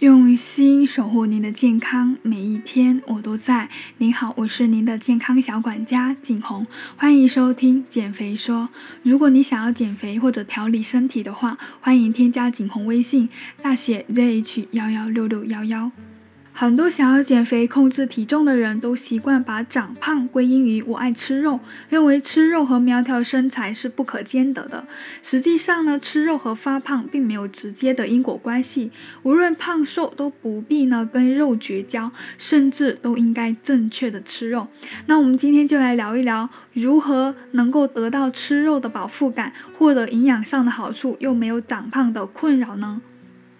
用心守护您的健康，每一天我都在。您好，我是您的健康小管家景红，欢迎收听减肥说。如果你想要减肥或者调理身体的话，欢迎添加景红微信，大写 ZH 幺幺六六幺幺。很多想要减肥、控制体重的人都习惯把长胖归因于我爱吃肉，认为吃肉和苗条身材是不可兼得的。实际上呢，吃肉和发胖并没有直接的因果关系。无论胖瘦，都不必呢跟肉绝交，甚至都应该正确的吃肉。那我们今天就来聊一聊，如何能够得到吃肉的饱腹感，获得营养上的好处，又没有长胖的困扰呢？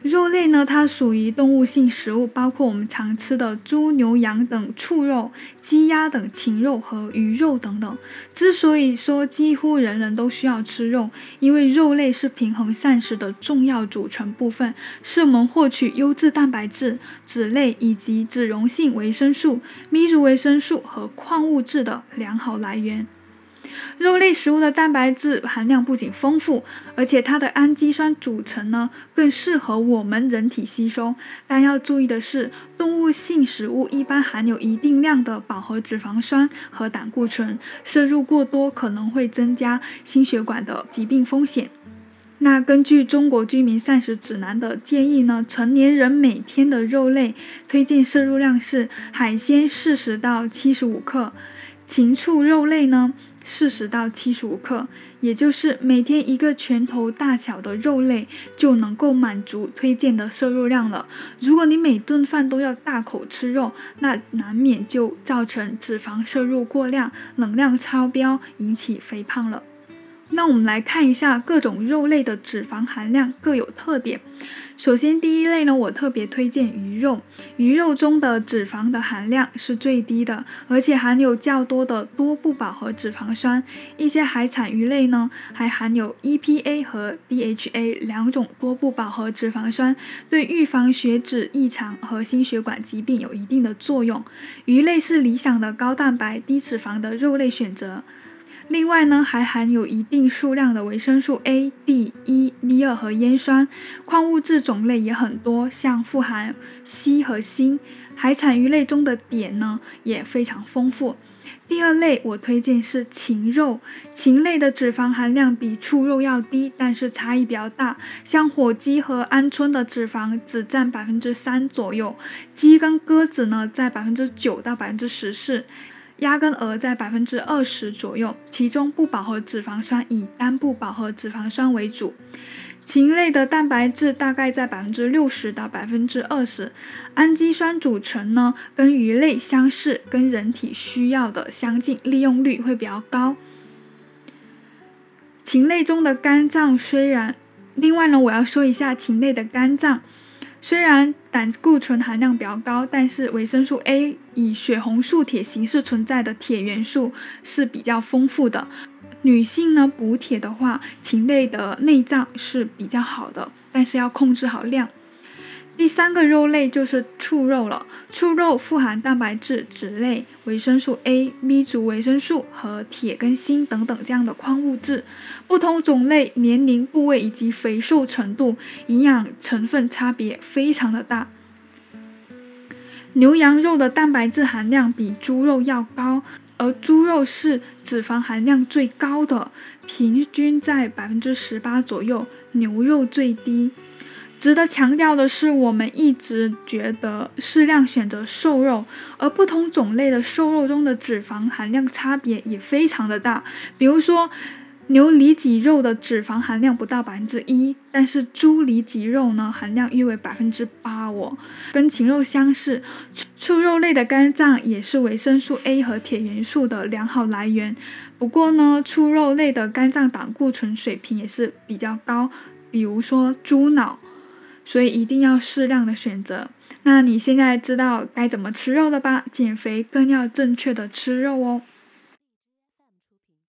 肉类呢，它属于动物性食物，包括我们常吃的猪、牛、羊等畜肉、鸡、鸭等禽肉和鱼肉等等。之所以说几乎人人都需要吃肉，因为肉类是平衡膳食的重要组成部分，是我们获取优质蛋白质、脂类以及脂溶性维生素、咪族维生素和矿物质的良好来源。肉类食物的蛋白质含量不仅丰富，而且它的氨基酸组成呢更适合我们人体吸收。但要注意的是，动物性食物一般含有一定量的饱和脂肪酸和胆固醇，摄入过多可能会增加心血管的疾病风险。那根据中国居民膳食指南的建议呢，成年人每天的肉类推荐摄入量是海鲜四十到七十五克，禽畜肉类呢。四十到七十五克，也就是每天一个拳头大小的肉类就能够满足推荐的摄入量了。如果你每顿饭都要大口吃肉，那难免就造成脂肪摄入过量、能量超标，引起肥胖了。那我们来看一下各种肉类的脂肪含量各有特点。首先，第一类呢，我特别推荐鱼肉。鱼肉中的脂肪的含量是最低的，而且含有较多的多不饱和脂肪酸。一些海产鱼类呢，还含有 EPA 和 DHA 两种多不饱和脂肪酸，对预防血脂异常和心血管疾病有一定的作用。鱼类是理想的高蛋白低脂肪的肉类选择。另外呢，还含有一定数量的维生素 A、D、E、B2 和烟酸，矿物质种类也很多，像富含硒和锌。海产鱼类中的碘呢也非常丰富。第二类我推荐是禽肉，禽类的脂肪含量比畜肉要低，但是差异比较大。像火鸡和鹌鹑的脂肪只占百分之三左右，鸡跟鸽子呢在百分之九到百分之十四。鸭跟鹅在百分之二十左右，其中不饱和脂肪酸以单不饱和脂肪酸为主。禽类的蛋白质大概在百分之六十到百分之二十，氨基酸组成呢跟鱼类相似，跟人体需要的相近，利用率会比较高。禽类中的肝脏虽然，另外呢，我要说一下禽类的肝脏。虽然胆固醇含量比较高，但是维生素 A 以血红素铁形式存在的铁元素是比较丰富的。女性呢补铁的话，禽类的内脏是比较好的，但是要控制好量。第三个肉类就是畜肉了。畜肉富含蛋白质、脂类、维生素 A、B 族维生素和铁跟锌等等这样的矿物质。不同种类、年龄、部位以及肥瘦程度，营养成分差别非常的大。牛羊肉的蛋白质含量比猪肉要高，而猪肉是脂肪含量最高的，平均在百分之十八左右，牛肉最低。值得强调的是，我们一直觉得适量选择瘦肉，而不同种类的瘦肉中的脂肪含量差别也非常的大。比如说，牛里脊肉的脂肪含量不到百分之一，但是猪里脊肉呢，含量约为百分之八哦，跟禽肉相似。畜肉类的肝脏也是维生素 A 和铁元素的良好来源，不过呢，畜肉类的肝脏胆固醇水平也是比较高，比如说猪脑。所以一定要适量的选择。那你现在知道该怎么吃肉了吧？减肥更要正确的吃肉哦。